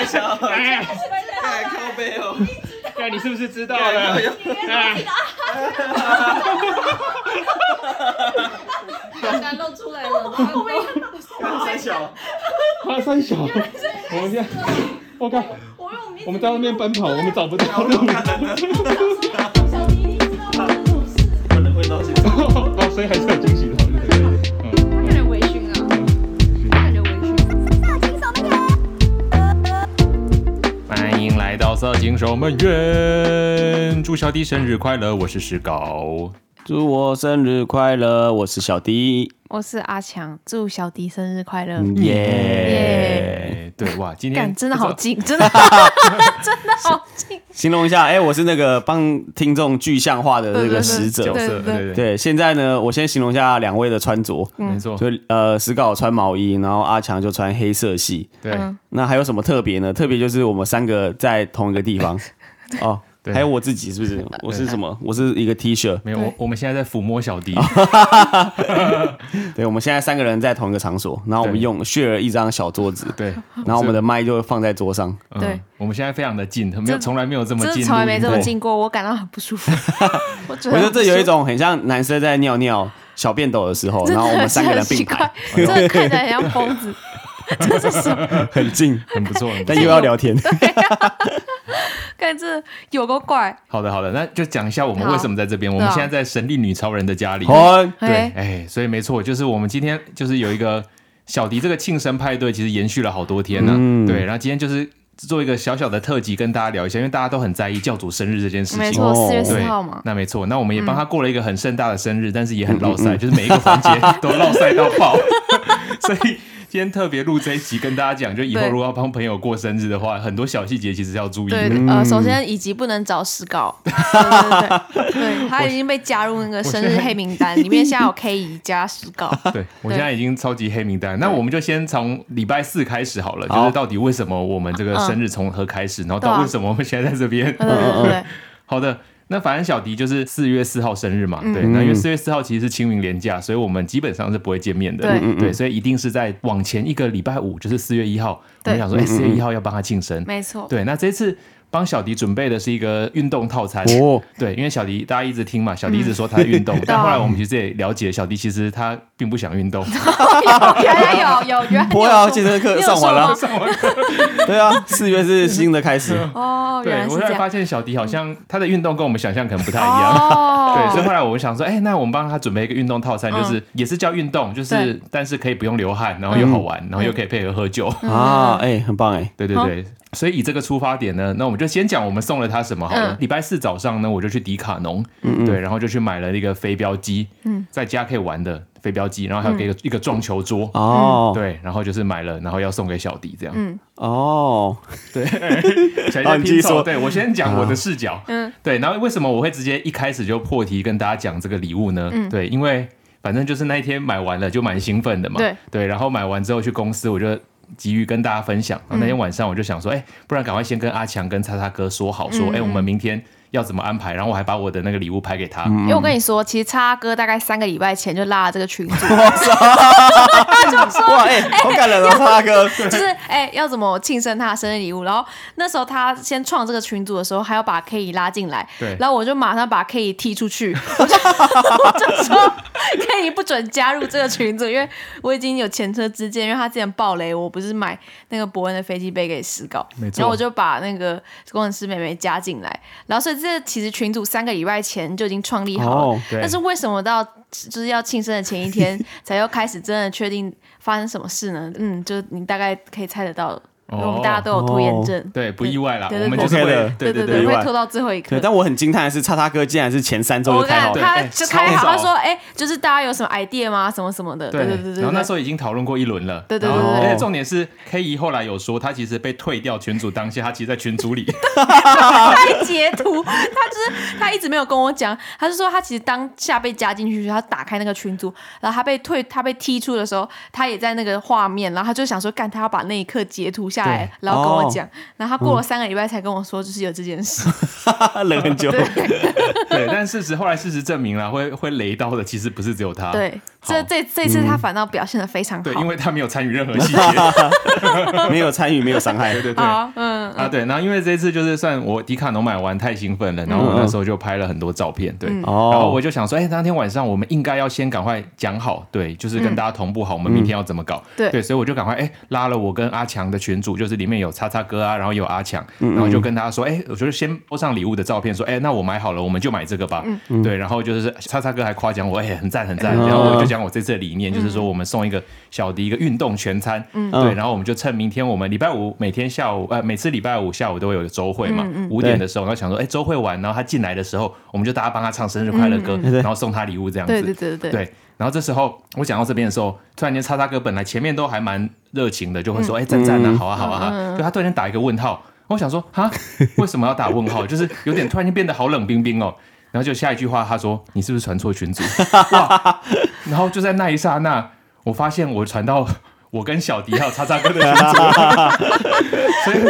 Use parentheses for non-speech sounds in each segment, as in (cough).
太小，太靠背哦。看你是不是知道了？(laughs) 刚刚露出来了，太小，花三小，我们现在，我靠，我们在外面奔跑，我们找不到路。小迪，你知道吗？可能会到现在。哦，所以还是很惊喜迎来到色情守门员，祝小弟生日快乐，我是石膏。祝我生日快乐，我是小迪，我是阿强，祝小迪生日快乐，耶、耶！对哇，今天 (laughs) (laughs) 真的好近，真的真的好近。形容一下，哎、欸，我是那个帮听众具象化的那个使者角色，对对对，对。现在呢，我先形容一下两位的穿着，没错，就呃，石稿穿毛衣，然后阿强就穿黑色系，对。那还有什么特别呢？特别就是我们三个在同一个地方，(laughs) 哦。对还有我自己是不是？(laughs) 我是什么？我是一个 T 恤。没有，我我们现在在抚摸小迪。(laughs) 对，我们现在三个人在同一个场所，然后我们用 share 一张小桌子。对，然后我们的麦就放在桌上。对，嗯、我们现在非常的近，没有从来没有这么近，从来没这么近过，我感到很不舒服。(laughs) 我觉得这有一种很像男生在尿尿小便斗的时候，然后我们三个人并排，真的看起来很像疯子。这是什么？很近，很不错，但又要聊天。看这有个怪。好的，好的，那就讲一下我们为什么在这边。我们现在在神力女超人的家里。对，哎，所以没错，就是我们今天就是有一个小迪这个庆生派对，其实延续了好多天呢。对，然后今天就是做一个小小的特辑，跟大家聊一下，因为大家都很在意教主生日这件事情。没错，四月四号嘛。那没错，那我们也帮他过了一个很盛大的生日，但是也很落赛，(laughs) 就是每一个环节都落赛到爆，(laughs) 所以。今天特别录这一集，跟大家讲，就以后如果要帮朋友过生日的话，很多小细节其实要注意的。对，呃，首先以及不能找石稿，(laughs) 对对对，对，他已经被加入那个生日黑名单里面，现在有 K 姨加石稿。对，我现在已经超级黑名单。那我们就先从礼拜四开始好了，就是到底为什么我们这个生日从何开始，然后到为什么我们现在在这边。嗯嗯嗯，(laughs) 好的。那反正小迪就是四月四号生日嘛，对，那因为四月四号其实是清明连假，所以我们基本上是不会见面的，对，对，所以一定是在往前一个礼拜五，就是四月一号，我们想说，哎，四月一号要帮他庆生，没错，对，那这次。帮小迪准备的是一个运动套餐。哦，对，因为小迪大家一直听嘛，小迪一直说他在运动，(laughs) 但后来我们其实也了解，小迪其实他并不想运动。原来有有原来有，博雅健身课上完了，上完课，对啊，四月是新的开始。(laughs) 哦。对，我后来发现小迪好像他的运动跟我们想象可能不太一样，(laughs) 对，所以后来我们想说，哎，那我们帮他准备一个运动套餐，就是也是叫运动，就是但是可以不用流汗，然后又好玩，然后又可以配合喝酒。啊，哎，很棒哎，对对对。所以以这个出发点呢，那我们就先讲我们送了他什么好了。礼拜四早上呢，我就去迪卡侬，对，然后就去买了一个飞镖机，在家可以玩的飞镖机，然后还有一个一个撞球桌。哦，对，然后就是买了，然后要送给小迪这样。嗯，哦，对，(laughs) 小迪拼凑，对，我先讲我的视角，嗯，对，然后为什么我会直接一开始就破题跟大家讲这个礼物呢？对，因为反正就是那一天买完了就蛮兴奋的嘛，对，对，然后买完之后去公司我就。急于跟大家分享，然后那天晚上我就想说，哎、欸，不然赶快先跟阿强跟叉叉哥说好，说，哎、欸，我们明天。要怎么安排？然后我还把我的那个礼物拍给他。因为我跟你说，其实叉哥大概三个礼拜前就拉了这个群组，(laughs) 他 (laughs) 就说：“哎，好感人哦，叉哥。(laughs) ”就是哎，要怎么庆生他的生日礼物？然后那时候他先创这个群组的时候，还要把 K 拉进来。对。然后我就马上把 K 踢出去，我就我就说 K 不准加入这个群组，因为我已经有前车之鉴，因为他之前爆雷，我不是买那个伯恩的飞机杯给石膏，没错。然后我就把那个工程师妹妹加进来，然后所以。这其实群组三个礼拜前就已经创立好了，oh, 但是为什么到就是要庆生的前一天才要开始真的确定发生什么事呢？嗯，就你大概可以猜得到。我们大家都有拖延症，对，不意外啦。我们就是会，对对对，会拖到最后一刻。但我很惊叹的是，叉叉哥竟然是前三周就开好，他就开好，他说：“哎，就是大家有什么 idea 吗？什么什么的。”对对对。然后那时候已经讨论过一轮了。对对对。而且重点是，K 姨后来有说，他其实被退掉群组当下，他其实在群组里。(laughs) 他还截图，他就是他一直没有跟我讲，他是说他其实当下被加进去，他打开那个群组，然后他被退，他被踢出的时候，他也在那个画面，然后他就想说，干，他要把那一刻截图下。下来，然后跟我讲，然后他过了三个礼拜才跟我说，就是有这件事，(laughs) 冷很久。(laughs) 对，但事实后来事实证明了，会会雷到的其实不是只有他。对，这这这次他反倒表现的非常好。对，因为他没有参与任何 (laughs) 细节，没有参与，没有伤害。对对对，嗯啊对，然后因为这次就是算我迪卡侬买完太兴奋了，然后我那时候就拍了很多照片，对，然后我就想说，哎，当天晚上我们应该要先赶快讲好，对，就是跟大家同步好，我们明天要怎么搞。对，所以我就赶快哎拉了我跟阿强的群组，就是里面有叉叉哥啊，然后有阿强，然后就跟大家说，哎，我觉得先播上礼物的照片，说，哎，那我买好了，我们就买这个吧。对，然后就是叉叉哥还夸奖我，哎，很赞很赞。然后我就讲我这次的理念，就是说我们送一个小迪一个运动全餐。对，然后我们就趁明天我们礼拜五每天下午呃每次礼拜五下午都会有个周会嘛，五点的时候，然后想说，哎，周会完，然后他进来的时候，我们就大家帮他唱生日快乐歌，然后送他礼物这样子。对对对对。对，然后这时候我讲到这边的时候，突然间叉叉哥本来前面都还蛮热情的，就会说，哎，赞赞啊，好啊好啊，就他突然间打一个问号，我想说，哈，为什么要打问号？就是有点突然间变得好冷冰冰哦。然后就下一句话，他说：“你是不是传错群组？” (laughs) 哇！然后就在那一刹那，我发现我传到我跟小迪还有叉叉哥的群组，(laughs) 所以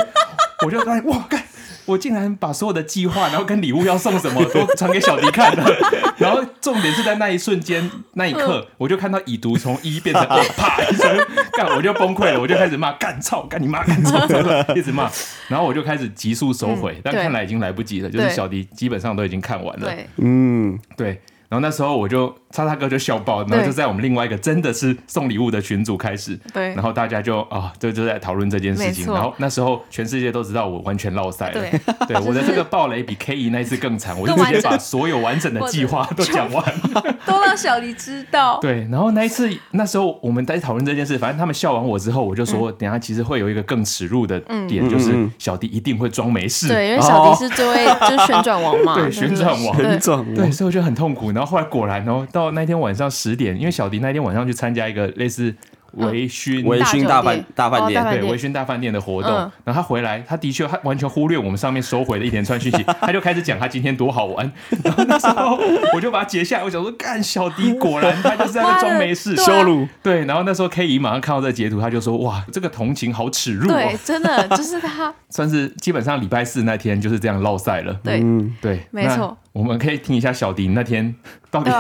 我就发现哇，干！我竟然把所有的计划，然后跟礼物要送什么 (laughs) 都传给小迪看了，(laughs) 然后重点是在那一瞬间那一刻，我就看到已读从一变成二，啪一声，干我就崩溃了，我就开始骂干操干你妈干操，一直骂，然后我就开始急速收回，但看来已经来不及了，就是小迪基本上都已经看完了，嗯，对。然后那时候我就叉叉哥就笑爆，然后就在我们另外一个真的是送礼物的群组开始，对，然后大家就啊就就在讨论这件事情，然后那时候全世界都知道我完全落赛了，对，对，(laughs) 我的这个暴雷比 K 一那一次更惨，(laughs) 我就直接把所有完整的计划都讲完，(laughs) 都让小迪知道，对，然后那一次那时候我们在讨论这件事，反正他们笑完我之后，我就说等下其实会有一个更耻辱的点，就是小迪一定会装没事，对，因为小迪是这位就是旋转王嘛，对，旋转王，旋转王，对，所以我就很痛苦。然后后来果然，然后到那天晚上十点，因为小迪那天晚上去参加一个类似微醺微醺大饭大饭店，对，微醺大饭店的活动。然后他回来，他的确他完全忽略我们上面收回的一连串讯息，(laughs) 他就开始讲他今天多好玩。然后那时候我就把它截下来，我想说，干小迪果然他就是在那装没事，(laughs) 羞辱。对，然后那时候 K 姨马上看到这个截图，他就说，哇，这个同情好耻辱。对，真的就是他，(laughs) 算是基本上礼拜四那天就是这样落赛了。对，对，没错。我们可以听一下小迪那天 (laughs) 到底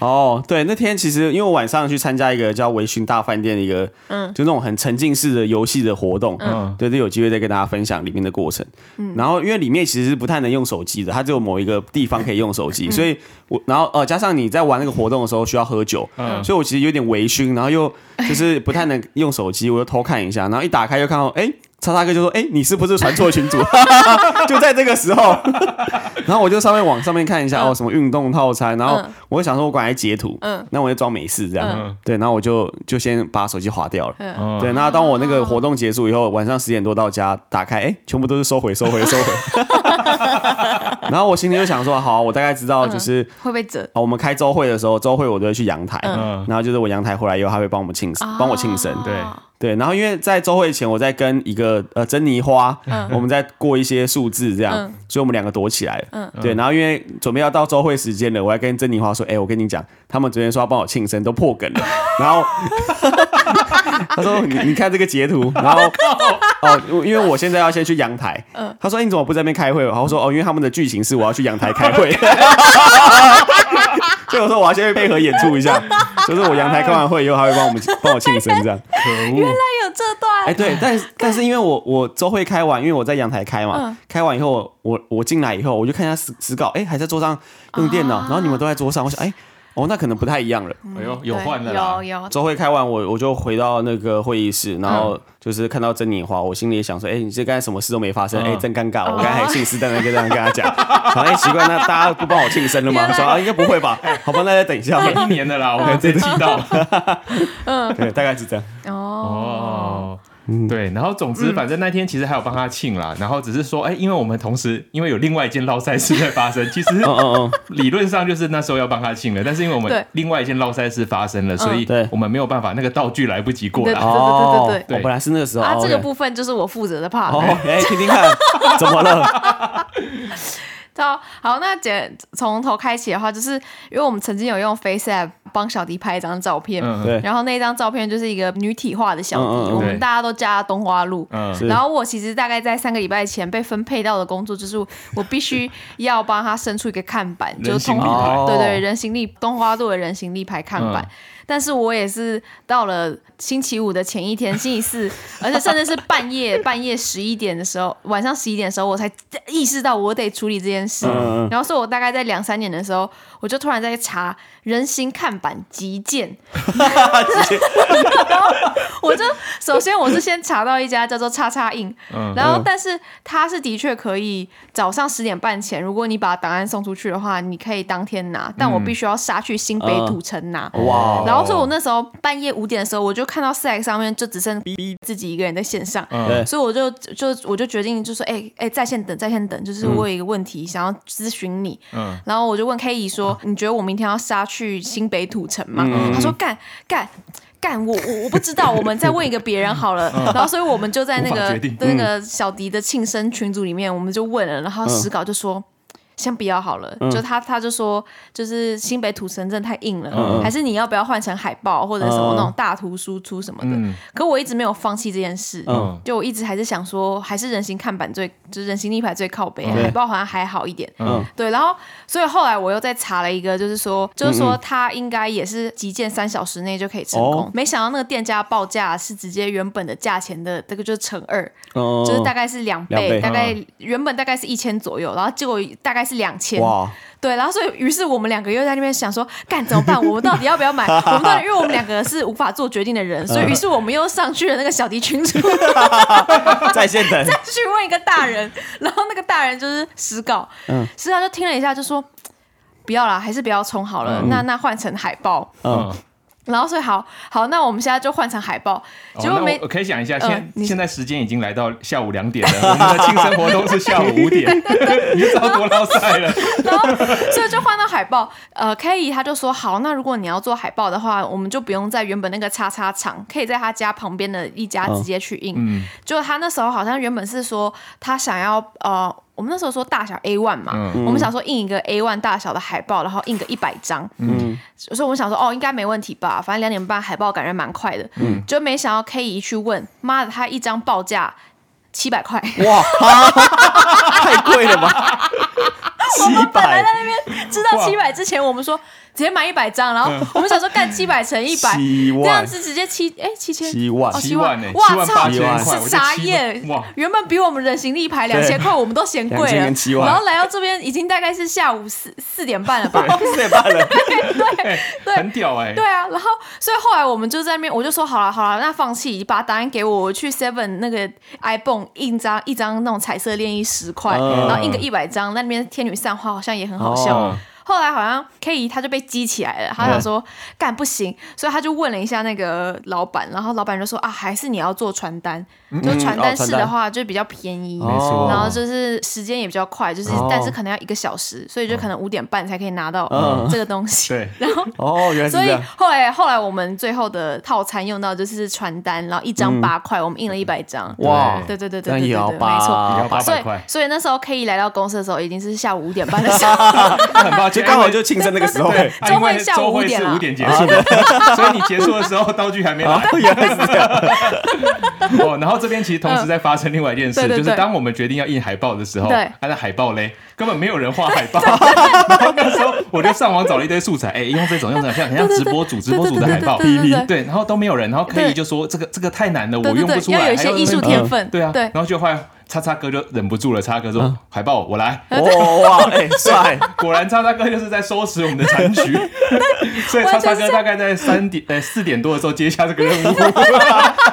哦，对，那天其实因为我晚上去参加一个叫微醺大饭店的一个，嗯，就那种很沉浸式的游戏的活动，嗯，对，就有机会再跟大家分享里面的过程。嗯，然后因为里面其实是不太能用手机的，它只有某一个地方可以用手机，所以我然后呃加上你在玩那个活动的时候需要喝酒，嗯，所以我其实有点微醺，然后又就是不太能用手机，我就偷看一下，然后一打开又看到哎。叉叉哥就说：“哎，你是不是传错群组？” (laughs) 就在这个时候，(laughs) 然后我就上面往上面看一下哦，什么运动套餐，然后我就想说，我赶快截图，嗯，那我就装没事这样，对，然后我就就先把手机划掉了，对，那当我那个活动结束以后，晚上十点多到家，打开，哎，全部都是收回，收回，收回。(laughs) 然后我心里就想说，好，我大概知道就是会不会折。我们开周会的时候，周会我都会去阳台，然后就是我阳台回来以后，他会帮我们庆生，帮我庆生，对。对，然后因为在周会前，我在跟一个呃珍妮花，嗯、我们在过一些数字这样，嗯、所以我们两个躲起来了。嗯、对，然后因为准备要到周会时间了，我还跟珍妮花说：“哎，我跟你讲，他们昨天说要帮我庆生，都破梗了。”然后 (laughs) 他说：“你你看这个截图。”然后哦，因为我现在要先去阳台。嗯、他说：“你怎么不在那边开会？”然后我说：“哦，因为他们的剧情是我要去阳台开会。” (laughs) 所以我说我要先去配合演出一下，就是我阳台开完会以后，他会帮我们 (laughs) 帮我庆生这样。可恶！原来有这段。哎，对，但是但是因为我我周会开完，因为我在阳台开嘛，开完以后我我进来以后，我就看一下史史稿，哎，还在桌上用电脑，然后你们都在桌上，我想哎。哦，那可能不太一样了。哎呦，有换了。有有。周会开完，我我就回到那个会议室，然后就是看到曾妮华，我心里也想说，哎，你这刚才什么事都没发生，哎，真尴尬。我刚才还信誓旦旦跟这样跟他讲，哎，奇怪，那大家不帮我庆生了吗？说啊，应该不会吧？好吧，那再等一下。一年的啦，我们这次知道。(laughs) 嗯，对，大概是这样。哦。对，然后总之，反正那天其实还有帮他庆啦，然后只是说，哎，因为我们同时因为有另外一件捞赛事在发生，其实理论上就是那时候要帮他庆了，但是因为我们另外一件捞赛事发生了，所以我们没有办法，那个道具来不及过来。对对对对对，我本来是那个时候啊，这个部分就是我负责的 part。哎，听听看，怎么了？(laughs) 好，好，那姐从头开启的话，就是因为我们曾经有用 FaceApp 帮小迪拍一张照片，对，然后那张照片就是一个女体化的小迪，我们大家都叫她冬花露。然后我其实大概在三个礼拜前被分配到的工作就是我必须要帮她伸出一个看板，就是通对对人形立冬花露的人形立牌看板。但是我也是到了星期五的前一天，星期四，(laughs) 而且甚至是半夜半夜十一点的时候，晚上十一点的时候，我才意识到我得处理这件事。嗯、然后，所以我大概在两三点的时候，我就突然在查人形看板急件。(laughs) (laughs) 然后我就首先我是先查到一家叫做叉叉印，然后但是它是的确可以早上十点半前，如果你把档案送出去的话，你可以当天拿，但我必须要杀去新北土城拿。哇！然后。然后所以，我那时候半夜五点的时候，我就看到 Slack 上面就只剩自己一个人在线上，嗯、所以我就就我就决定就说，哎、欸、哎、欸，在线等，在线等，就是我有一个问题想要咨询你。嗯、然后我就问 K 姨说，你觉得我明天要杀去新北土城吗？嗯、他说干干干，我我我不知道，我们再问一个别人好了。嗯、然后所以我们就在那个那个小迪的庆生群组里面，我们就问了，然后史稿就说。嗯先不要好了，嗯、就他他就说，就是新北土城镇太硬了，嗯、还是你要不要换成海报或者什么那种大图输出什么的？嗯、可我一直没有放弃这件事，嗯、就我一直还是想说，还是人形看板最，就是人形立牌最靠北，嗯、海报好像还好一点。嗯、对，然后所以后来我又再查了一个，就是说，就是说他应该也是急件三小时内就可以成功。嗯、没想到那个店家报价是直接原本的价钱的这个就是乘二，嗯、就是大概是两倍，两倍。大概原本大概是一千左右，然后结果大概。是两千，哇。对，然后所以于是我们两个又在那边想说，干怎么办？我们到底要不要买？(laughs) 我们到底因为我们两个是无法做决定的人，所以于是我们又上去了那个小迪群组，(laughs) 在线等，(laughs) 再去问一个大人，然后那个大人就是实稿，嗯，实稿就听了一下，就说不要啦，还是不要冲好了，嗯、那那换成海报，嗯。然后所以好好，那我们现在就换成海报。结果没，我可以讲一下，现现在时间已经来到下午两点了，(laughs) 我们的庆生活动是下午五点，(laughs) 你就知道多捞赛了。然后所以就换到海报。呃，K 姨他就说好，那如果你要做海报的话，我们就不用在原本那个叉叉厂，可以在他家旁边的一家直接去印。嗯，就他那时候好像原本是说他想要呃。我们那时候说大小 A one 嘛，嗯、我们想说印一个 A one 大小的海报，然后印个一百张，嗯，所以我们想说哦，应该没问题吧，反正两点半海报感觉蛮快的，嗯，就没想到 K 姨去问，妈的，他一张报价七百块，哇，(laughs) 太贵了吧，(laughs) 我们本来在那边知道七百之前，我们说。直接买一百张，然后我们想说干七百乘一百，(laughs) 这样子直接七哎七千七万七万哎？哇操！是傻眼！原本比我们人行立牌两千块，我们都嫌贵了。然后来到这边已经大概是下午四四点半了吧？四点半了，(laughs) 对对，很屌哎！对啊，然后所以后来我们就在那边，我就说好了好了，那放弃，把答案给我，我去 Seven 那个 ibon 印张一张那种彩色练衣十块，然后印个一百张，那边天女散花好像也很好笑。后来好像 K 姨他就被激起来了，他想说干不行，所以他就问了一下那个老板，然后老板就说啊，还是你要做传单，就传单式的话就比较便宜，然后就是时间也比较快，就是但是可能要一个小时，所以就可能五点半才可以拿到这个东西。对，(laughs) 然后哦，原来所以后来后来我们最后的套餐用到就是传单，然后一张八块，我们印了一百张。哇，对对对对对对，没错，所以所以那时候 K 姨来到公司的时候已经是下午五点半的时候，很抱歉。就刚好就庆生那个时候，对，周会下午五点是五点结束的，(laughs) 所以你结束的时候道具还没来。原来是这样。(laughs) 哦，然后这边其实同时在发生另外一件事，就是当我们决定要印海报的时候，他的海报嘞？根本没有人画海报。(laughs) 然后那时候我就上网找了一堆素材，哎，用这种用这种像像直播主直播主的海报。对，然后都没有人，然后可以就说这个这个太难了，我用不出来，要有一些艺术天分，对啊，对，然后就换。叉叉哥就忍不住了，叉叉哥说：“海报我来。(laughs) ”哇，哎，帅！(laughs) 果然叉叉哥就是在收拾我们的 (laughs) 残局，所以叉叉哥大概在三点、哎四点多的时候接下这个任务，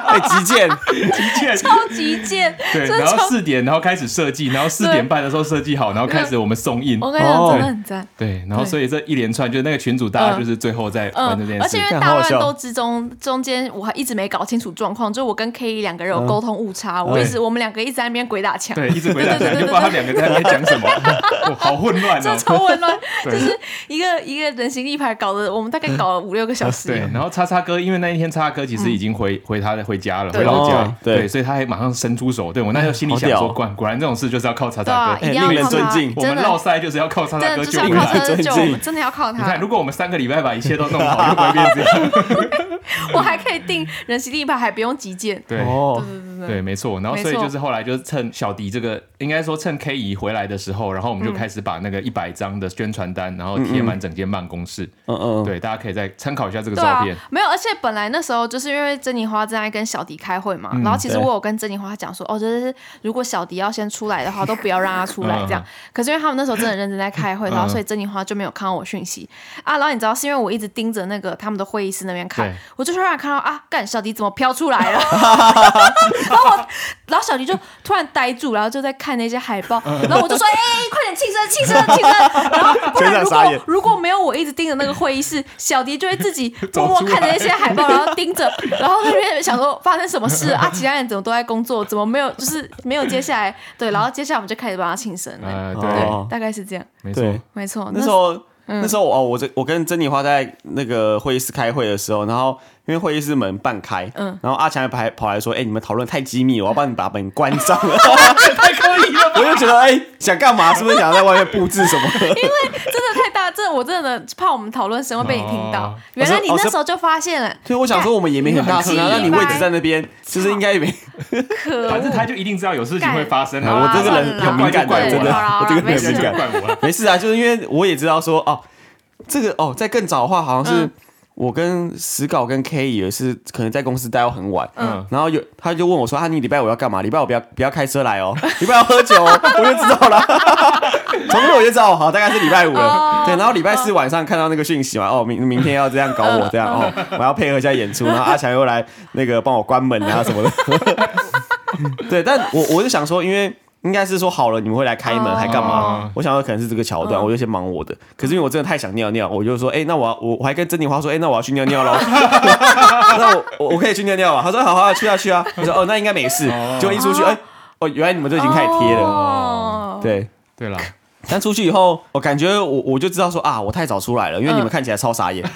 哎，急件，急件，超急件。对，然后四点，然后开始设计，然后四点半的时候设计好，然后开始我们送印。我跟你讲，真的很赞。对，然后所以这一连串，就是那个群主大家就是最后在玩这件事，而且因为大乱斗之中，中间我还一直没搞清楚状况，就是我跟 K 两个人有沟通误差，我一直我们两个一直在那边边鬼打墙，对，一直鬼打墙，就不知道他两个在那边讲什么，(laughs) 好混乱哦，超混乱，(laughs) 就是一个一个人形立牌搞得我们大概搞了五六个小时。对，然后叉叉哥因为那一天叉叉哥其实已经回回他的回家了，回老家，对，所以他还马上伸出手，对我那时候心里想说，果果然这种事就是要靠叉叉哥，令人尊敬。我们烙赛就是要靠叉叉哥救回来，真的要靠他。你看，如果我们三个礼拜把一切都弄好，就不会变这样。(laughs) 我还可以定人形立牌，还不用急件。对，哦，对，没错。然后所以就是后来就是趁小迪这个，应该说趁 K 姨回来的时候，然后我们就开始把那个一百张的宣传单，然后贴满整间办公室。嗯嗯。对，大家可以再参考一下这个照片。没有，而且本来那时候就是因为珍妮花正在跟小迪开会嘛，然后其实我有跟珍妮花讲说，哦，就是如果小迪要先出来的话，都不要让他出来 (laughs) 这样。可是因为他们那时候真的认真在开会，然后所以珍妮花就没有看到我讯息啊。然后你知道是因为我一直盯着那个他们的会议室那边看，我就突然看到啊，干小迪怎么飘出来了？(laughs) 然后我，然后小迪就突然呆住，然后就在看那些海报，然后我就说，哎，快点庆生，庆生，庆生！然后不然如果如果没有我一直盯着那个会议室，小迪就会自己 (laughs) 默默看着那些海报，然后盯着，然后那边想说发生什么事啊？其他人怎么都在工作，怎么没有？就是没有接下来对，然后接下来我们就开始帮他庆生了，对，大概是这样，没错，没错，那时候。嗯、那时候哦，我这我跟珍妮花在那个会议室开会的时候，然后因为会议室门半开，嗯，然后阿强还跑跑来说：“哎、欸，你们讨论太机密了，我要帮你把门关上了。(laughs) ” (laughs) 太可以了！我就觉得，哎、欸，想干嘛？是不是想要在外面布置什么？因为真的太大，这我真的怕我们讨论声会被你听到。哦、原来你那时候就发现了。所以我想说，我们也没很大声啊，那你位置在那边，其实应该也没。可，反正他就一定知道有事情会发生。我这个人很敏感，真的，我这个人很敏感。没事啊，就是因为我也知道说哦。这个哦，在更早的话，好像是我跟史稿跟 K 也是可能在公司待到很晚，嗯，然后有他就问我说：“啊，你礼拜五要干嘛？礼拜五不要不要开车来哦，(laughs) 礼拜五要喝酒哦。”我就知道了，(laughs) 从那我就知道，好，大概是礼拜五了。对，然后礼拜四晚上看到那个讯息嘛，哦，明明天要这样搞我这样哦，我要配合一下演出，然后阿强又来那个帮我关门啊什么的。(laughs) 对，但我我就想说，因为。应该是说好了，你们会来开门还干嘛？我想到可能是这个桥段，我就先忙我的。可是因为我真的太想尿尿，我就说，哎，那我要我我还跟珍妮花说，哎，那我要去尿尿喽。(laughs) 那我我可以去尿尿啊？他说好好去啊去啊。我说哦，那应该没事。就一出去，哎，哦，原来你们都已经开始贴了。哦，对对了。但出去以后，我感觉我我就知道说啊，我太早出来了，因为你们看起来超傻眼。(laughs)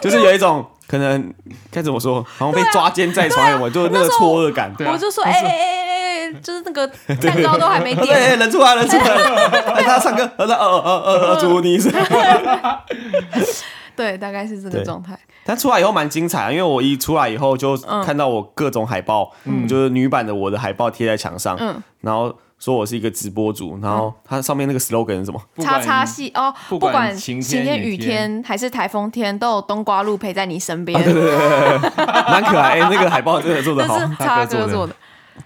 就是有一种可能该怎么说，好像被抓奸在床，有没有？就那个错愕感。我就说，哎哎就是那个蛋糕都还没点，(laughs) 对，人出来，人出来，他唱歌，他哦哦哦哦，祝你生日，对，大概是这个状态。但出来以后蛮精彩啊，因为我一出来以后就看到我各种海报，嗯，就是女版的我的海报贴在墙上，嗯，然后说我是一个直播主，然后它上面那个 slogan 是什么？叉叉系哦，不管晴天雨天还是台风天，都有冬瓜露陪在你身边，对对对，蛮可爱。那个海报真的做得好，叉哥做的。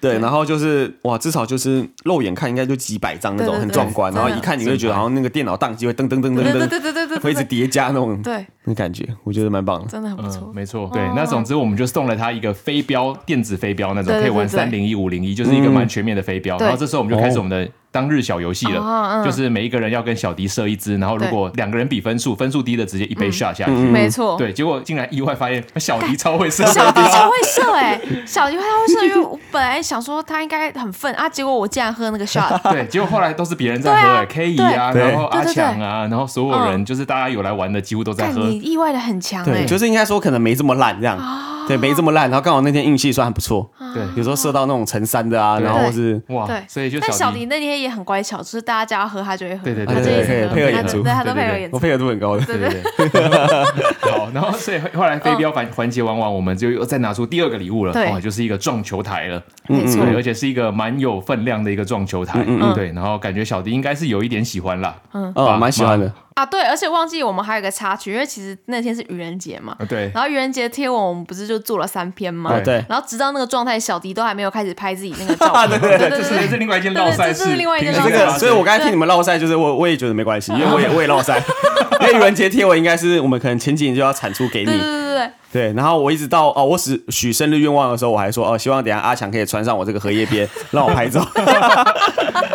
对，然后就是哇，至少就是肉眼看应该就几百张那种很壮观，然后一看你会觉得好像那个电脑宕机会噔噔噔噔噔，对对对会一直叠加那种对。那感觉，我觉得蛮棒的，真的很不错，没错。对，那总之我们就送了他一个飞镖电子飞镖那种，可以玩三零一五零一，就是一个蛮全面的飞镖。然后这时候我们就开始我们的。当日小游戏了，就是每一个人要跟小迪射一支，然后如果两个人比分数，分数低的直接一杯 shot 下去。没错，对，结果竟然意外发现 (laughs) 小迪超会射，小迪超会射哎，(laughs) 小迪超会射，因为我本来想说他应该很愤啊，结果我竟然喝那个 shot。(laughs) 对，结果后来都是别人在喝哎，K 姨啊，然后阿强啊，然后所有人就是大家有来玩的几乎都在喝。你意外的很强哎，就是应该说可能没这么烂这样。对，没这么烂，然后刚好那天运气算还不错。对，有时候射到那种成山的啊，然后是哇，对，所以就但小迪那天也很乖巧，就是大家叫他喝，他就会喝。对对对，配合配合演出，对，他都配合演出，我配合度很高的。对对对。(laughs) 好，然后所以后来飞镖环环节玩完，我们就又再拿出第二个礼物了，哇，就是一个撞球台了。没错，而且是一个蛮有分量的一个撞球台。嗯，对，然后感觉小迪应该是有一点喜欢啦。嗯，哦，蛮喜欢的。啊，对，而且忘记我们还有个插曲，因为其实那天是愚人节嘛，对。然后愚人节贴文我们不是就做了三篇吗？对。然后直到那个状态，小迪都还没有开始拍自己那个 (laughs) 照片。对对对，这是另外一件绕赛事。这是另外一件烙赛。所以我刚才听你们绕赛，就是我我也觉得没关系，因为我也我也绕赛。(laughs) 因为愚人节贴文应该是我们可能前几年就要产出给你。对然后我一直到哦，我许许生日愿望的时候，我还说哦，希望等下阿强可以穿上我这个荷叶边，让我拍照。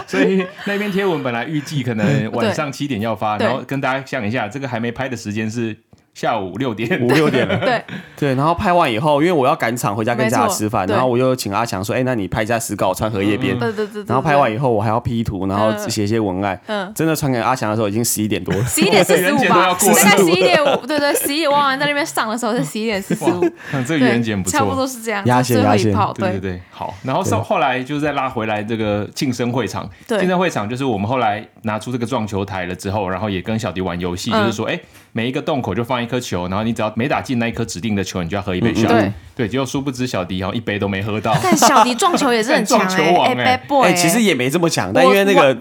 所以那篇贴文本来预计可能晚上七点要发，然后跟大家讲一下，这个还没拍的时间是下午六点，五六点了。(laughs) 对对，然后拍完以后，因为我要赶场回家跟家吃饭，然后我又请阿强说：“哎，那你拍一下实稿，穿荷叶边。”对对对。然后拍完以后，我还要 P 图，然后写一些文案。嗯。真的传给阿强的时候，已经十一点多了。十一点四十五吧，大概十一点五。对对，十一点我好像在那边上的时候是十一点四十五。这个愚人节不错。差不多是这样。压线压线。对对对，好。然后后后来就是再拉回来这个庆生会场。对。庆生会场就是我们后来拿出这个撞球台了之后，然后也跟小迪玩游戏，就是说，哎。每一个洞口就放一颗球，然后你只要没打进那一颗指定的球，你就要喝一杯水。对对，结果殊不知小迪好像一杯都没喝到。但小迪撞球也是很 (laughs) 强哎，哎哎，其实也没这么强，但因为那个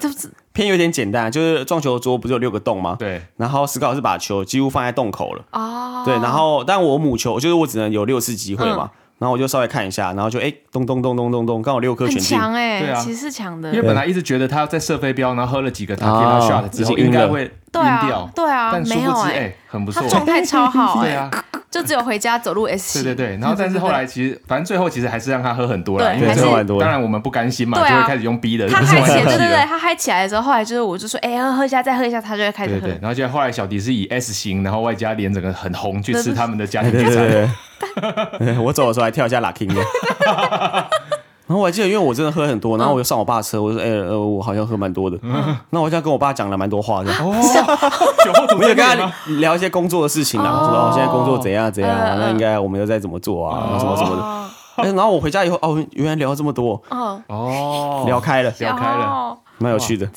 偏有点简单，就是撞球桌不是有六个洞吗？对。然后史考是把球几乎放在洞口了。哦。对，然后但我母球就是我只能有六次机会嘛。然后我就稍微看一下，然后就哎，咚咚咚咚咚咚，刚好六颗全进。强哎，对啊，其实是强的。因为本来一直觉得他在射飞镖，然后喝了几个他 Tequila shot 之后应该会晕掉，对啊，但殊不知哎，很不错，他状态超好，(laughs) 对啊，就只有回家走路 S 对对对，然后但是后来其实反正最后其实还是让他喝很多了，因为喝很多。当然我们不甘心嘛，就会开始用逼的。他 (laughs) 嗨起来，对对对，他嗨起来的时候，后来就是我就说，哎，喝喝一下，再喝一下，他就会开始喝。然后就后来小迪是以 S 型，然后外加脸整个很红去吃他们的家庭聚餐。(laughs) 我走的时候还跳一下 Locking (laughs) 然后我还记得，因为我真的喝很多，然后我就上我爸车，我说：“哎呃，我好像喝蛮多的。”那我就跟我爸讲了蛮多话，这样。哦，(laughs) 没有跟他聊一些工作的事情啊，说哦，现在工作怎样怎样，那应该我们又在怎么做啊，什么什么的。然后我回家以后，哦，原来聊了这么多，哦，聊开了，聊开了，蛮有趣的。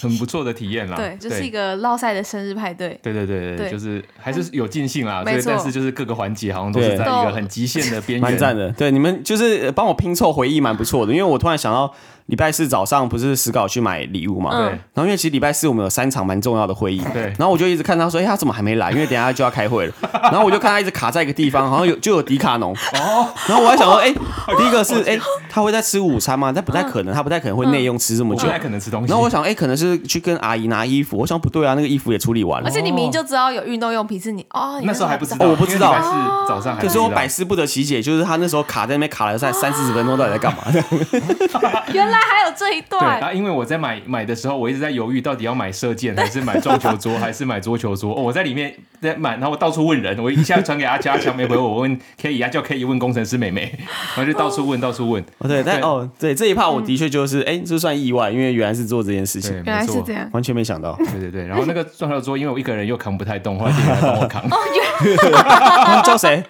很不错的体验啦，对，就是一个落赛的生日派对，对对对对，就是还是有尽兴啦，所以但是就是各个环节好像都是在一个很极限的边缘，蛮赞的。对，你们就是帮我拼凑回忆，蛮不错的，因为我突然想到。礼拜四早上不是史稿去买礼物嘛？对。然后因为其实礼拜四我们有三场蛮重要的会议。对。然后我就一直看他说：“哎，他怎么还没来？因为等下就要开会了。(laughs) ”然后我就看他一直卡在一个地方，好像有就有迪卡侬。哦。然后我还想说：“哎，第一个是哎，他会在吃午餐吗？但不太可能，他不太可能会内用吃这么久。不太可能吃东西。然后我想：哎，可能是去跟阿姨拿衣服。我想不对啊，那个衣服也处理完了。而且你明明就知道有运动用品是你哦。那时候还不知道，我不知道。是早上还。可是我百思不得其解，就是他那时候卡在那边卡了在三四十分钟，到底在干嘛？(laughs) 原来还有这一段。对啊，因为我在买买的时候，我一直在犹豫，到底要买射箭还是买撞球桌还是买桌球桌。哦，我在里面 (laughs) 在买，然后我到处问人，我一下传给阿强，阿强没回我，我问 K 姨，叫 K 姨问工程师妹妹，然后就到处问，到处问。哦，对，但哦，对这一趴我的确就是，哎，这算意外，因为原来是做这件事情，原来是这样，完全没想到。对对对，然后那个撞球桌，因为我一个人又扛不太动，后来店员来帮我扛。哦，叫谁？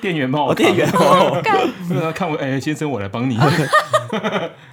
店员帮我店员哦，(laughs) 看我，哎，先生，我来帮你。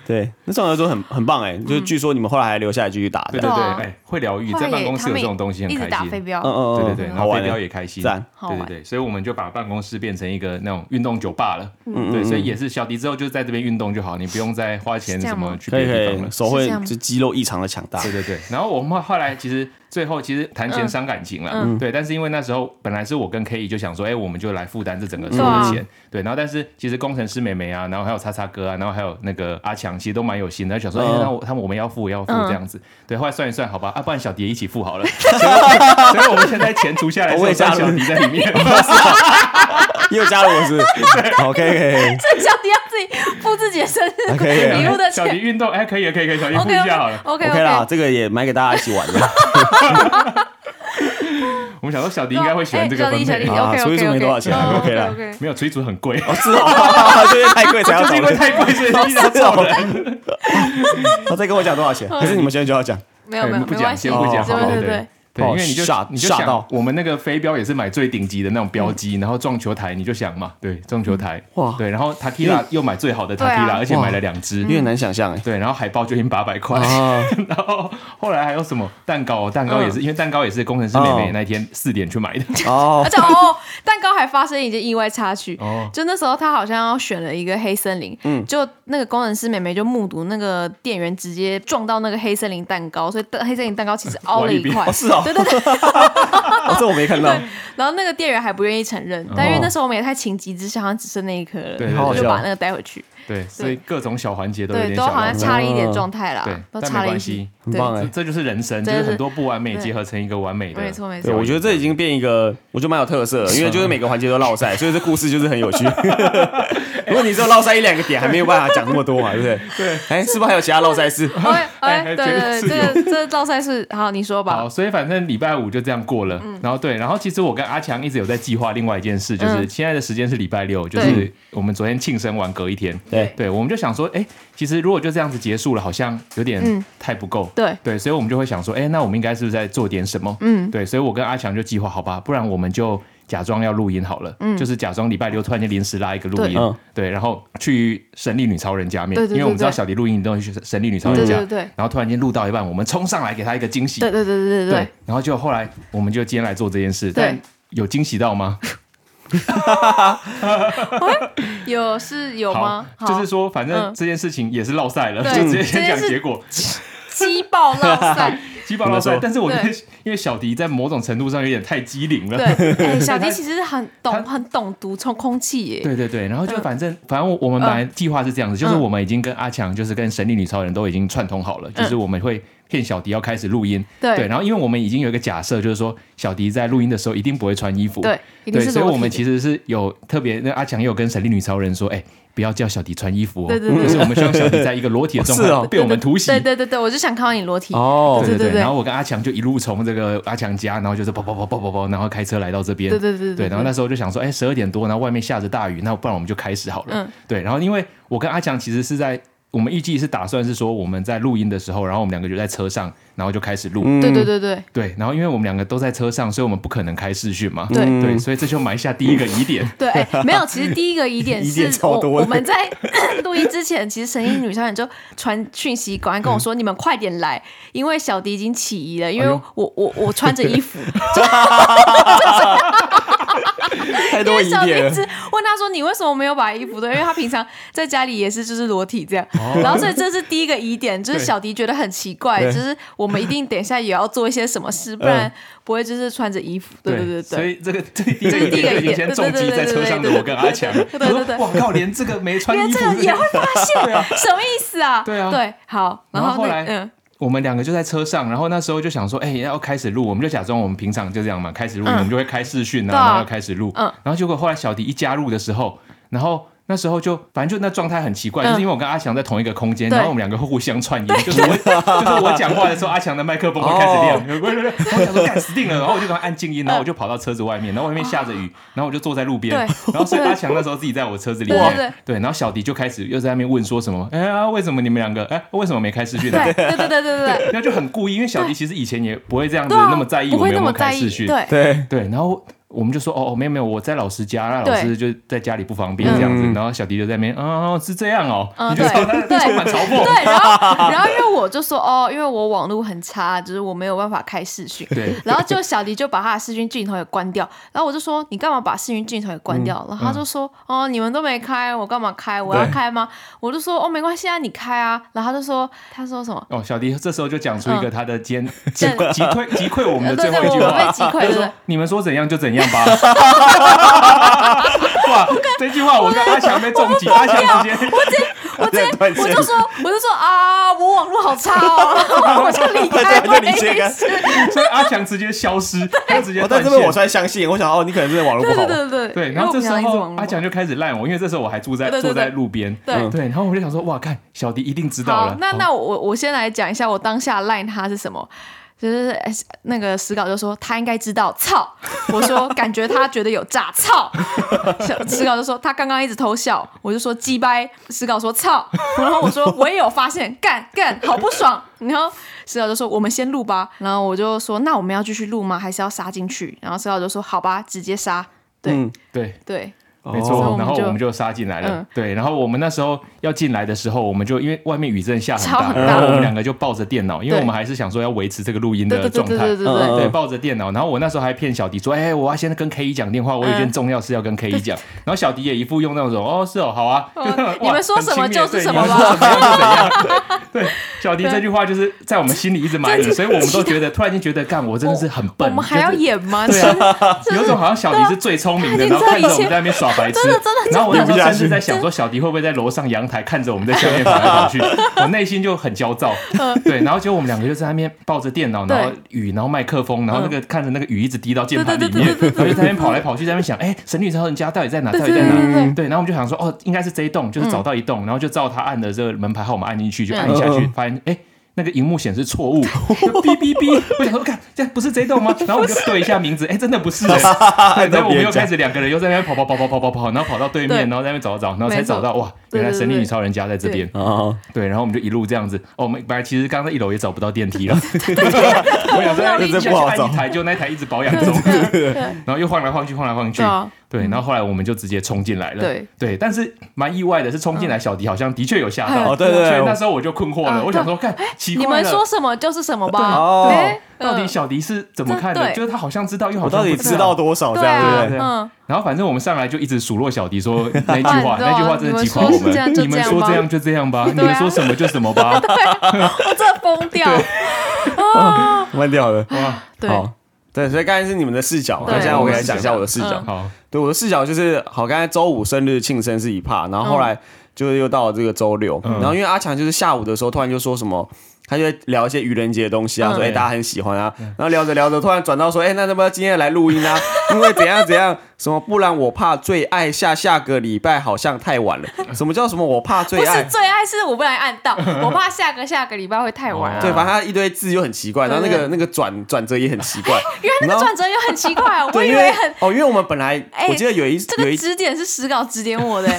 对，那上合作很很棒哎，就是据说你们后来还留下来继续打。对对对，哎，会疗愈，在办公室有这种东西很开心。打飞镖，嗯嗯对对对，然后飞镖也开心，对对对，所以我们就把办公室变成一个那种运动酒吧了。嗯对，所以也是小迪之后就在这边运动就好，你不用再花钱什么去别的地方了，手会就肌肉异常的强大。对对对，然后我们后来其实。最后其实谈钱伤感情了，嗯，对，但是因为那时候本来是我跟 K E 就想说，哎，我们就来负担这整个所有的钱，对，然后但是其实工程师妹妹啊，然后还有叉叉哥啊，然后还有那个阿强，其实都蛮有心的，想说，哎，那我他们我们要付，我要付这样子，对，后来算一算，好吧，啊，不然小迪一起付好了，(laughs) 所以我们现在钱除下来，我也加小迪在里面，(laughs) 又加了我是，(laughs) OK，这小迪要自己付自己的生日礼物的钱，小迪运动，哎，可以可以可以，小迪付一下好了，OK OK 啦，这个也买给大家一起玩的。(laughs) 我们想说小迪应该会喜欢这个分配。啊，除以组没多少钱，OK 了，没有除以组很贵，哦是哦，(laughs) 就是太贵才要找，因为太贵所以要找人。他 (laughs) 再跟我讲多少钱？可是你们现在就要讲，没有没有，不讲先不讲，对对。对。对，因为你就你就想，我们那个飞镖也是买最顶级的那种标机，然后撞球台你就想嘛，对，撞球台，哇，对，然后 Tequila 又买最好的 Tequila，而且买了两只，有点难想象哎，对，然后海报就已经八百块，(laughs) 然后后来还有什么？蛋糕，蛋糕也是，因为蛋糕也是工程师妹妹那天四点去买的，哦，(laughs) 而且哦，蛋糕还发生一件意外插曲，就那时候他好像要选了一个黑森林，嗯，就那个工程师妹妹就目睹那个店员直接撞到那个黑森林蛋糕，所以黑森林蛋糕其实凹了一块，(laughs) 是哦。对对对，(laughs) 这我没看到。然后那个店员还不愿意承认，但因为那时候我们也太情急之下，好像只剩那一颗了，然后就把那个带回去。对，所以各种小环节都有点都好像差了一点状态啦，对，都差了一些。很棒哎，这就是人生，就是很多不完美结合成一个完美的。没错没错。对，我觉得这已经变一个，我觉得蛮有特色的，因为就是每个环节都落赛，所以这故事就是很有趣。(laughs) 如果你只有落赛一两个点，还没有办法讲那么多嘛，对不对？对。哎，是不是还有其他落赛事？(laughs) 哎，对对对，这个这个落赛事，好，你说吧。好，所以反正礼拜五就这样过了。然后对，然后其实我跟阿强一直有在计划另外一件事，就是现在的时间是礼拜六，就是我们昨天庆生完隔一天。对。对，我们就想说，哎，其实如果就这样子结束了，好像有点太不够。对。对，所以我们就会想说，哎，那我们应该是不是在做点什么？嗯，对，所以我跟阿强就计划，好吧，不然我们就假装要录音好了，嗯，就是假装礼拜六突然间临时拉一个录音，对，然后去神力女超人家面，因为我们知道小迪录音都会去神力女超人家，对对，然后突然间录到一半，我们冲上来给他一个惊喜，对对对对对，然后就后来我们就今天来做这件事，但有惊喜到吗？有是有吗？就是说，反正这件事情也是落赛了，就直接先讲结果。鸡爆落赛，(laughs) 鸡爆落赛。但是我觉得，因为小迪在某种程度上有点太机灵了。对，小迪其实很懂，(laughs) 很懂读冲空气耶。对对对，然后就反正反正我我们本来计划是这样子，就是我们已经跟阿强，就是跟神力女超人都已经串通好了，就是我们会骗小迪要开始录音。对，然后因为我们已经有一个假设，就是说小迪在录音的时候一定不会穿衣服。对，对，所以我们其实是有特别，那阿强也有跟神力女超人说，哎。不要叫小迪穿衣服哦，就是我们希望小迪在一个裸体的状态被我们突袭。对对对对，我就想看到你裸体。哦，对对对。然后我跟阿强就一路从这个阿强家，然后就是跑跑跑跑跑跑，然后开车来到这边。对对对对。然后那时候就想说，哎，十二点多，然后外面下着大雨，那不然我们就开始好了。嗯。对，然后因为我跟阿强其实是在。我们预计是打算是说我们在录音的时候，然后我们两个就在车上，然后就开始录。对对对对对。然后因为我们两个都在车上，所以我们不可能开视讯嘛。对对，所以这就埋下第一个疑点。(laughs) 对，(laughs) 没有，其实第一个疑点是我我们在 (coughs) 录音之前，其实神力女超人就传讯息，赶快跟我说：“你们快点来，因为小迪已经起疑了，因为我我我穿着衣服。(laughs) ”太多疑点了。因为小迪问他说：“你为什么没有把衣服脱？因为他平常在家里也是就是裸体这样。”然后所以这是第一个疑点，就是小迪觉得很奇怪，就是我们一定等一下也要做一些什么事，不然不会就是穿着衣服。对对对对。所以这个这第一个疑点先重击在车上的我跟阿强。对对对。哇靠！连这个没穿衣服也会发现，什么意思啊？对啊。对，好。然后后来，嗯。我们两个就在车上，然后那时候就想说，哎，要开始录，我们就假装我们平常就这样嘛，开始录，我们就会开视讯啊，然后要开始录，然后结果后来小迪一加入的时候，然后。那时候就反正就那状态很奇怪，就是因为我跟阿强在同一个空间，然后我们两个会互相串音，就是我 (laughs) 就是我讲话的时候，阿强的麦克风会开始亮，(laughs) 死定了，然后我就赶快按静音，然后我就跑到车子外面，然后外面下着雨，然后我就坐在路边，然后所以阿强那时候自己在我车子里面，对，然后小迪就开始又在那边问说什么，(laughs) 哎呀，为什么你们两个，哎，为什么没开视讯？对对对对对对，那就很故意，因为小迪其实以前也不会这样子那么在意我们有没有开视讯，对。对。对，然后。我们就说哦，没有没有，我在老师家，那老师就在家里不方便这样子。然后小迪就在那边，哦，是这样哦，你 (laughs) 就 (laughs) 充满嘲讽。对，然后 (laughs) 然后因为我就说哦，因为我网络很差，就是我没有办法开视讯。对。然后就小迪就把他的视讯镜头也关掉。然后我就说你干嘛把视讯镜头也关掉？然后他就说哦，你们都没开，我干嘛开？我要开吗？我就说哦，没关系啊，你开啊。然后他就说他说什么？哦，小迪这时候就讲出一个他的尖击击溃击溃我们的最后一句话。被击溃了。你们说怎样就怎样。吧，(laughs) 哇！这句话我跟阿强被重击，阿强直接，我直接，我直接，(laughs) 我就说，我就说啊，我网络好差哦，(laughs) 我就离开，就离开，所以阿强直接消失，他直接。但是我才相信，我想哦，你可能是网络不好，对对对对。然后这时候阿强就开始赖我，因为这时候我还住在坐在路边，对对。然后我就想说，哇，看小迪一定知道了。那那我我先来讲一下，我当下赖他是什么。就是那个史稿就说他应该知道，操！我说感觉他觉得有诈，操！史稿就说他刚刚一直偷笑，我就说鸡掰。史稿说操，然后我说我也有发现，干干好不爽。然后史稿就说我们先录吧，然后我就说那我们要继续录吗？还是要杀进去？然后史稿就说好吧，直接杀。对、嗯、对对。没错，然后我们就杀进来了。对，然后我们那时候要进来的时候，我们就因为外面雨真的下很大，然后我们两个就抱着电脑，因为我们还是想说要维持这个录音的状态。对对对对对，抱着电脑。然后我那时候还骗小迪说：“哎，我要先跟 K 一讲电话，我有件重要事要跟 K 一讲。”然后小迪也一副用那种“哦，是哦，好啊。(laughs) ”你们说什么就是什么吧。对，小迪这句话就是在我们心里一直埋着，所以我们都觉得突然间觉得，干我真的是很笨。我们还要演吗？对啊，有种好像小迪是最聪明的，然后看着我们在那边耍。白痴，然后我那时候甚至在想说，小迪会不会在楼上阳台看着我们在下面跑来跑去，我内心就很焦躁。对，然后结果我们两个就在那边抱着电脑，然后雨，然后麦克风，然后那个看着那个雨一直滴到键盘里面，然后就在那边跑来跑去，在那边想，哎，神女超人家到底在哪？到底在哪？对，然后我们就想说，哦，应该是这一栋，就是找到一栋，然后就照他按的这个门牌号码按进去，就按下去，发现，哎。那个荧幕显示错误，哔哔哔！我想说，看，这不是这栋吗？(laughs) 然后我就对一下名字，哎，真的不是。(laughs) 然后我们又开始两个人又在那边跑跑跑跑跑跑跑，然后跑到对面，然后在那边找找，然后才找到，哇，原来神力女超人家在这边。对，然后我们就一路这样子。哦，我们本来其实刚刚在一楼也找不到电梯了。(laughs) 我想说，那这不好找。一台就那台一直保养中，(laughs) 然后又晃来晃去，晃来晃去。对，然后后来我们就直接冲进来了。对对，但是蛮意外的，是冲进来，小迪好像的确有吓到。对对对，那时候我就困惑了，我想说，看，奇怪，你们说什么就是什么吧。对，到底小迪是怎么看的？就是他好像知道，又好像到底知道多少这样，对不对？嗯。然后反正我们上来就一直数落小迪说 (laughs) 那句话，那句话真的击垮我们。你们说这样就这样吧，你们说什么就什么吧。(laughs) 我真的疯掉，疯掉了哇！对。对，所以刚才是你们的视角，那现在我给大家讲一下我的视角。好，对，我的视角就是，好，刚才周五生日庆生是一趴，然后后来就是又到了这个周六，然后因为阿强就是下午的时候突然就说什么。他就会聊一些愚人节的东西啊，说哎大家很喜欢啊，然后聊着聊着突然转到说哎那要不要今天来录音啊？因为怎样怎样什么，不然我怕最爱下下个礼拜好像太晚了。(laughs) 什么叫什么我怕最爱？不是最爱是我不能按到，(laughs) 我怕下个下个礼拜会太晚。对，反正他一堆字又很奇怪，然后那个那个转转折也很奇怪。(laughs) 原来那个转折又很奇怪，我以为很哦，因为我们本来我记得有一这个指点是史稿指点我的，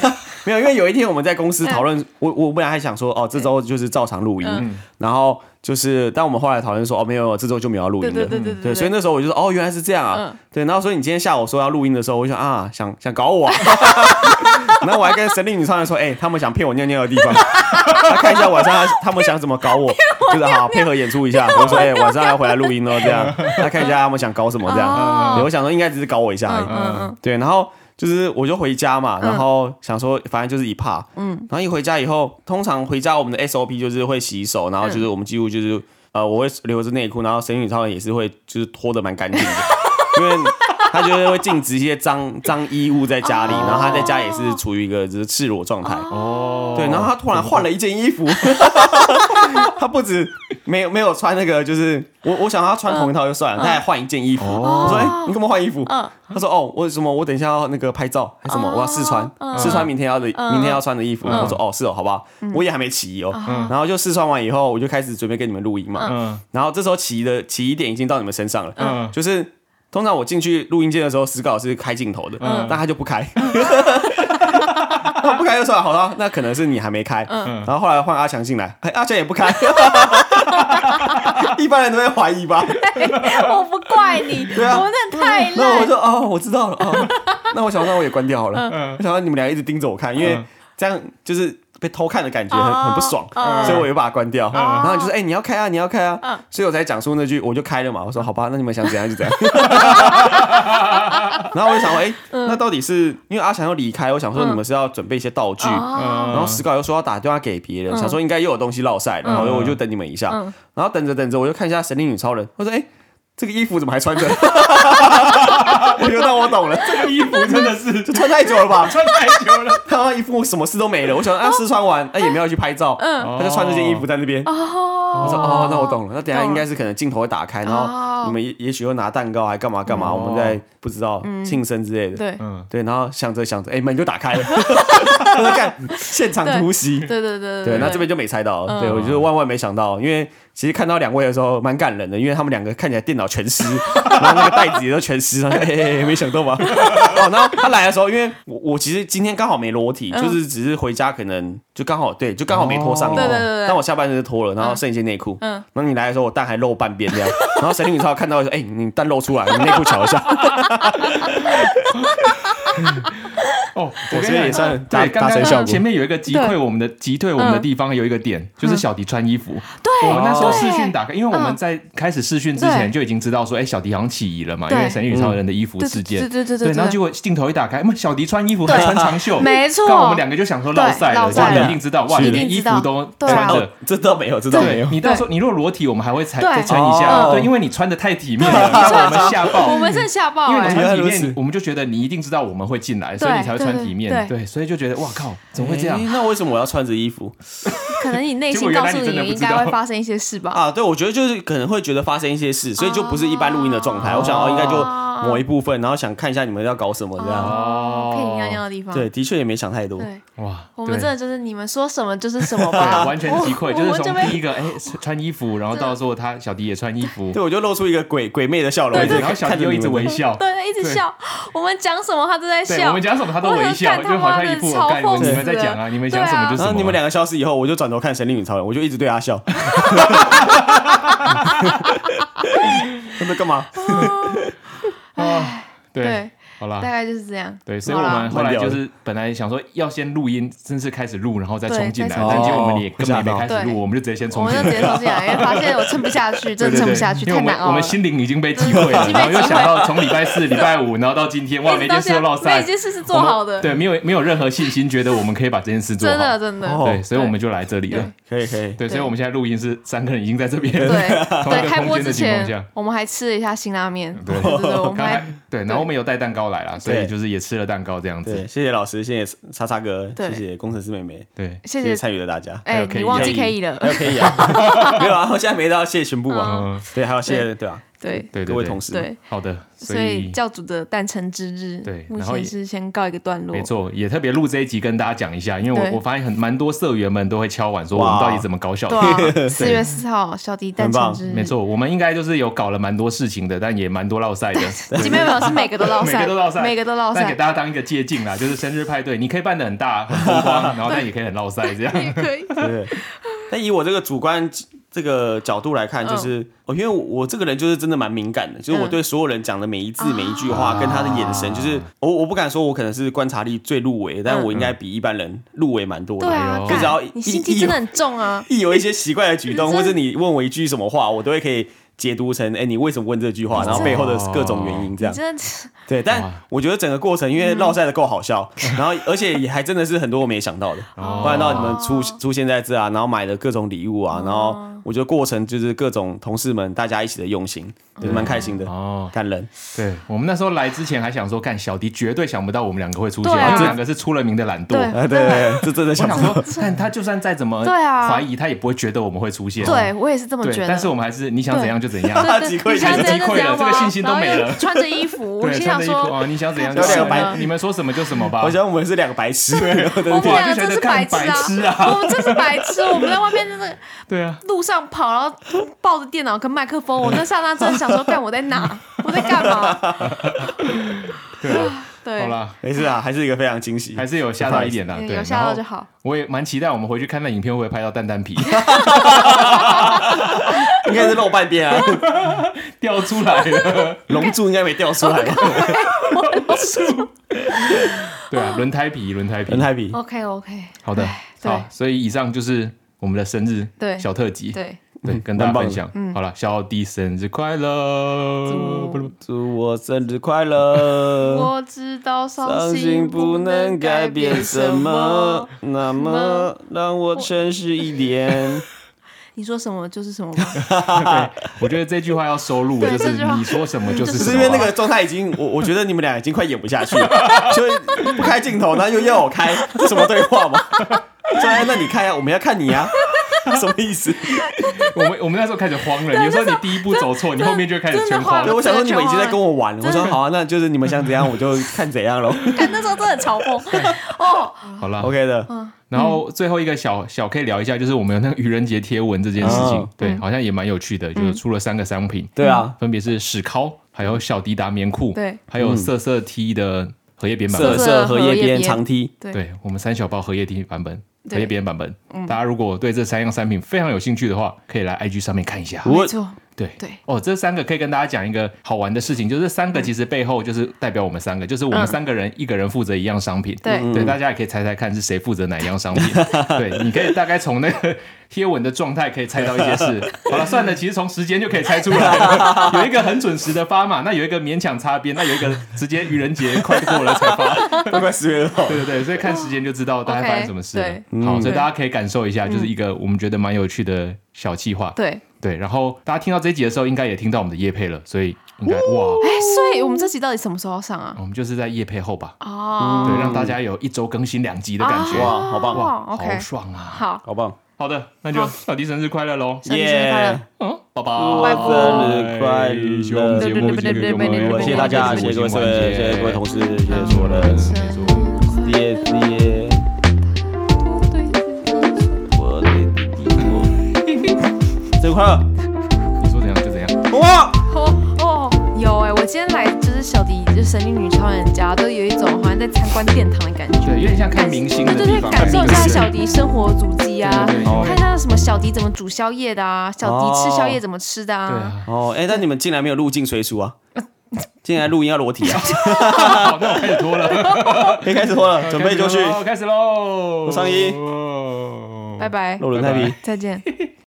没有，因为有一天我们在公司讨论，我我本来还想说哦这周就是照常录音，然后。就是，但我们后来讨论说，哦，没有，这周就没有要录音的，对对对对，对，所以那时候我就说，哦，原来是这样啊，嗯、对，然后所以你今天下午说要录音的时候，我就想啊，想想搞我，啊，(laughs) 然后我还跟神力女超人说，哎、欸，他们想骗我尿尿的地方，他看一下晚上他他们想怎么搞我，就是好，好配合演出一下，(laughs) 我说，哎、欸，晚上要回来录音哦，这样，他看一下他们想搞什么这样，哦、对，我想说应该只是搞我一下而已，嗯嗯，对，然后。就是我就回家嘛，然后想说反正就是一怕，嗯，然后一回家以后，通常回家我们的 SOP 就是会洗手，然后就是我们几乎就是呃我会留着内裤，然后神女超人也是会就是脱的蛮干净的，(laughs) 因为他就是会禁止一些脏脏衣物在家里，然后他在家也是处于一个就是赤裸状态，哦，对，然后他突然换了一件衣服，(laughs) (laughs) 他不止没有没有穿那个就是。我我想他穿同一套就算了，他还换一件衣服。我说：“哎，你干嘛换衣服？”他说：“哦，为什么？我等一下要那个拍照，还什么？我要试穿，试穿明天要的明天要穿的衣服。”我说：“哦，是哦，好吧。”我也还没起哦，然后就试穿完以后，我就开始准备跟你们录音嘛。然后这时候起疑的起疑点已经到你们身上了。就是通常我进去录音间的时候，史稿是开镜头的，但他就不开。不开就算了，好了，那可能是你还没开。然后后来换阿强进来，哎阿强也不开。(laughs) 一般人都会怀疑吧？我不怪你，对啊，我真的太累。那我说哦，我知道了哦。那我想那我也关掉好了。我想说你们俩一直盯着我看，因为这样就是。被偷看的感觉很很不爽，所以我又把它关掉。然后就是哎，你要开啊，你要开啊，所以我才讲出那句，我就开了嘛。我说好吧，那你们想怎样就怎样。(laughs) 然后我就想说，哎，那到底是因为阿强要离开，我想说你们是要准备一些道具，然后史搞又说要打电话给别人，想说应该又有东西落赛，然后我就等你们一下。然后等着等着，我就看一下神力女超人，我说哎。这个衣服怎么还穿着？(laughs) (laughs) (laughs) 我觉得我懂了，这个衣服真的是 (laughs) 就穿太久了吧？穿太久了，(laughs) 他那衣服什么事都没了。我想啊，试穿完，哎，也没有去拍照，嗯，他就穿这件衣服在那边。我说哦，那我懂了，那等下应该是可能镜头会打开，然后你们也也许会拿蛋糕，还干嘛干嘛，我们在不知道庆生之类的。对，对，然后想着想着，哎，门就打开了，我在看现场突袭。对对对对，那这边就没猜到，对我就是万万没想到，因为。其实看到两位的时候蛮感人的，因为他们两个看起来电脑全湿，(laughs) 然后那个袋子也都全湿了，嘿嘿嘿，没想到吧？(laughs) 哦，然后他来的时候，因为我我其实今天刚好没裸体，就是只是回家可能就刚好对，就刚好没脱上衣，对对对，但我下半身是脱了，然后剩一件内裤，嗯，然后你来的时候我蛋还露半边这样，(laughs) 然后神力女超看到说，哎，你蛋露出来，你内裤瞧一下。哦，哦，我觉得也算对，刚刚前面有一个击退我们的击退我们的地方有一个点，就是小迪穿衣服。对，我们那时候视讯打开，因为我们在开始视讯之前就已经知道说，哎，小迪好像起疑了嘛，因为神力女超人的衣服事件。对对对对。然后结果镜头一打开，那小迪穿衣服还穿长袖，没错。那我们两个就想说落赛了，哇，你一定知道，哇，你连衣服都穿着，这都没有，这都没有。你到时候你如果裸体，我们还会再再穿一下，对，因为你穿的太体面了，让我们吓爆。我们是吓爆，因为你穿体面，我们就觉得你一定知道我们会进来，所以你才会穿体面。对，所以就觉得哇靠，怎么会这样？那为什么我要穿着衣服？可能你内心告诉你，应该会发生一些事吧？啊，对，我觉得就是可能会觉得发生一些事，所以就不是一般录音的状态。我想哦，应该就某一部分，然后想看一下你们要搞什么这样。哦，可以尿尿的地方。对，的确也没想太多。对，哇，我们真的就是你们说什么就是什么吧，完全击溃，就是从第一个哎穿衣服，然后到时候他小迪也穿衣服，对，我就露出一个鬼鬼魅的笑容，然后小迪又一直微笑，对，一直笑。我们讲什么他都在笑，我们讲什么他都微笑，就好像一副我干你们在讲啊，你们讲什么就是。然后你们两个消失以后，我就转头看神力女超人，我就一直对他笑。(laughs) (laughs) 他在干嘛？(laughs) 啊，对。好了，大概就是这样。对，所以我们后来就是本来想说要先录音，正式开始录，然后再冲进来。但结果我们也根本没开始录，我们就直接先冲进来。我们就直接冲进来，因为发现我撑不下去，(laughs) 真的撑不下去，太难熬了。我们心灵已经被击溃了，然后又想到从礼拜四、礼拜五，然后到今天，哇，每件事都落赛，每件事是做好的。对，没有没有任何信心，觉得我们可以把这件事做好。真的真的。对，所以我们就来这里了。可以可以。对，所以我们现在录音是三个人已经在这边。对 (laughs) 对，开播之前我们还吃了一下辛拉面。对对对，我们还对，然后我们有带蛋糕来了，所以就是。也吃了蛋糕这样子，对，谢谢老师，谢谢叉叉哥，谢谢工程师妹妹，对，谢谢参与的大家。哎，你忘记可以了，还有可以啊，(laughs) 没有啊，我现在没到，谢谢全部啊，对，还有谢谢，对啊。对对，各位同事，对，好的，所以教主的诞辰之日，对，目前是先告一个段落。没错，也特别录这一集跟大家讲一下，因为我我发现很蛮多社员们都会敲碗说我们到底怎么搞小迪。(laughs) 四月四号小弟诞辰之日，没错，我们应该就是有搞了蛮多事情的，但也蛮多落赛的。(laughs) 没有没有，是每个都落赛，每个都落赛，每个都烙赛。但给大家当一个借镜啦，就是生日派对，你可以办的很大很风光，(laughs) 然后但也可以很落赛这样。也可以。对。但以我这个主观。这个角度来看，就是哦，因为我这个人就是真的蛮敏感的，就是我对所有人讲的每一字每一句话，跟他的眼神，就是我我不敢说我可能是观察力最入微，但我应该比一般人入微蛮多的。对啊，就只要你心机真的很重啊，一有一些奇怪的举动，(laughs) 或者你问我一句什么话，我都会可以。解读成哎，你为什么问这句话？然后背后的各种原因，这样。对，但我觉得整个过程，因为绕赛的够好笑，然后而且也还真的是很多我没想到的，不然到你们出出现在这啊，然后买的各种礼物啊，然后我觉得过程就是各种同事们大家一起的用心，也蛮开心的哦，感人。对，我们那时候来之前还想说，干小迪绝对想不到我们两个会出现，这两个是出了名的懒惰。对对，这真的想说，但他就算再怎么怀疑，他也不会觉得我们会出现。对我也是这么觉得。但是我们还是你想怎样就怎样，击溃，还是击溃了，这个信心都没了。穿着衣服，我心想说，你想怎样就怎样，你们说什么就什么吧。我想我们是两个白痴，我们两个真是白痴啊！我们真是白痴，我们在外面真的对啊，路上跑，然后抱着电脑跟麦克风，我那刹那真的想说，干我在哪？(laughs) 我在干嘛？对啊，(sighs) 对，好了，没事啊，还是一个非常惊喜，还是有吓到一点的，对，有吓到就好。我也蛮期待我们回去看那影片会不会拍到蛋蛋皮，(laughs) 应该是露半边啊，(laughs) 掉出来了，龙柱应该没掉出来，对啊，轮胎皮，轮胎皮，轮胎皮，OK OK，好的，好，所以以上就是我们的生日小特辑，对。对，跟大家分享。好了，小弟生日快乐！祝我生日快乐！我知道伤心不能改变什么，那么让我诚实一点。(laughs) 你说什么就是什么吧？(laughs) 对，我觉得这句话要收录，就是你说什么就是什么。因为那个状态已经，我我觉得你们俩已经快演不下去了，(laughs) 就不开镜头，然后又要我开，这什么对话吗？说哎，那你看呀，我们要看你呀。(laughs) 什么意思？我们我们那时候开始慌了。有时候你第一步走错，你后面就开始全慌。对，我想说你们已经在跟我玩了。我说好啊，那就是你们想怎样，我就看怎样喽。那时候真的嘲讽 (laughs) 哦。好了，OK 的。然后最后一个小小可以聊一下，就是我们有那个愚人节贴文这件事情，对，好像也蛮有趣的，就是出了三个商品。对啊，分别是史尻，还有小迪达棉裤，对，还有色色 T 的荷叶边版本，色色荷叶边长 T，对，我们三小包荷叶 T 版本。荷叶边版本，大家如果对这三样产品非常有兴趣的话，可以来 IG 上面看一下。我对对哦，这三个可以跟大家讲一个好玩的事情，就是这三个其实背后就是代表我们三个，就是我们三个人一个人负责一样商品。对对，大家也可以猜猜看是谁负责哪一样商品。(laughs) 对，你可以大概从那个贴文的状态可以猜到一些事。(laughs) 好了，算了，其实从时间就可以猜出来了。(laughs) 有一个很准时的发嘛，那有一个勉强擦边，那有一个直接愚人节快过了才发，都快十月了。对对对，所以看时间就知道大概发生什么事了。好，所以大家可以感受一下，就是一个我们觉得蛮有趣的小计划。对。对，然后大家听到这一集的时候，应该也听到我们的叶配了，所以应该哇，哎，所以我们这集到底什么时候上啊？我们就是在叶配后吧，哦，对，让大家有一周更新两集的感觉，哇，好棒，哇，好爽啊，好，好棒，好的，那就小弟生日快乐喽，小迪生日快乐，嗯，拜拜，生日快乐，希望我们节目继续给我们，谢谢大家，谢谢各位，谢谢各位同事，谢谢所有的，谢谢。谢谢。快乐！你说怎样就怎样。哇哦哦，有哎，我今天来就是小迪，就是神力女超人家，都有一种好像在参观殿堂的感觉，对，有点像看明星的地方，对对对，感受一下小迪生活足迹啊，看一下什么小迪怎么煮宵夜的啊，小迪吃宵夜怎么吃的啊。对啊。哦，哎，但你们进来没有入境随俗啊？进来录音要裸体啊？好，那我开始脱了，可 (laughs) 以开始脱了，准备就绪，开始喽，上衣，拜拜，露轮太皮，再见。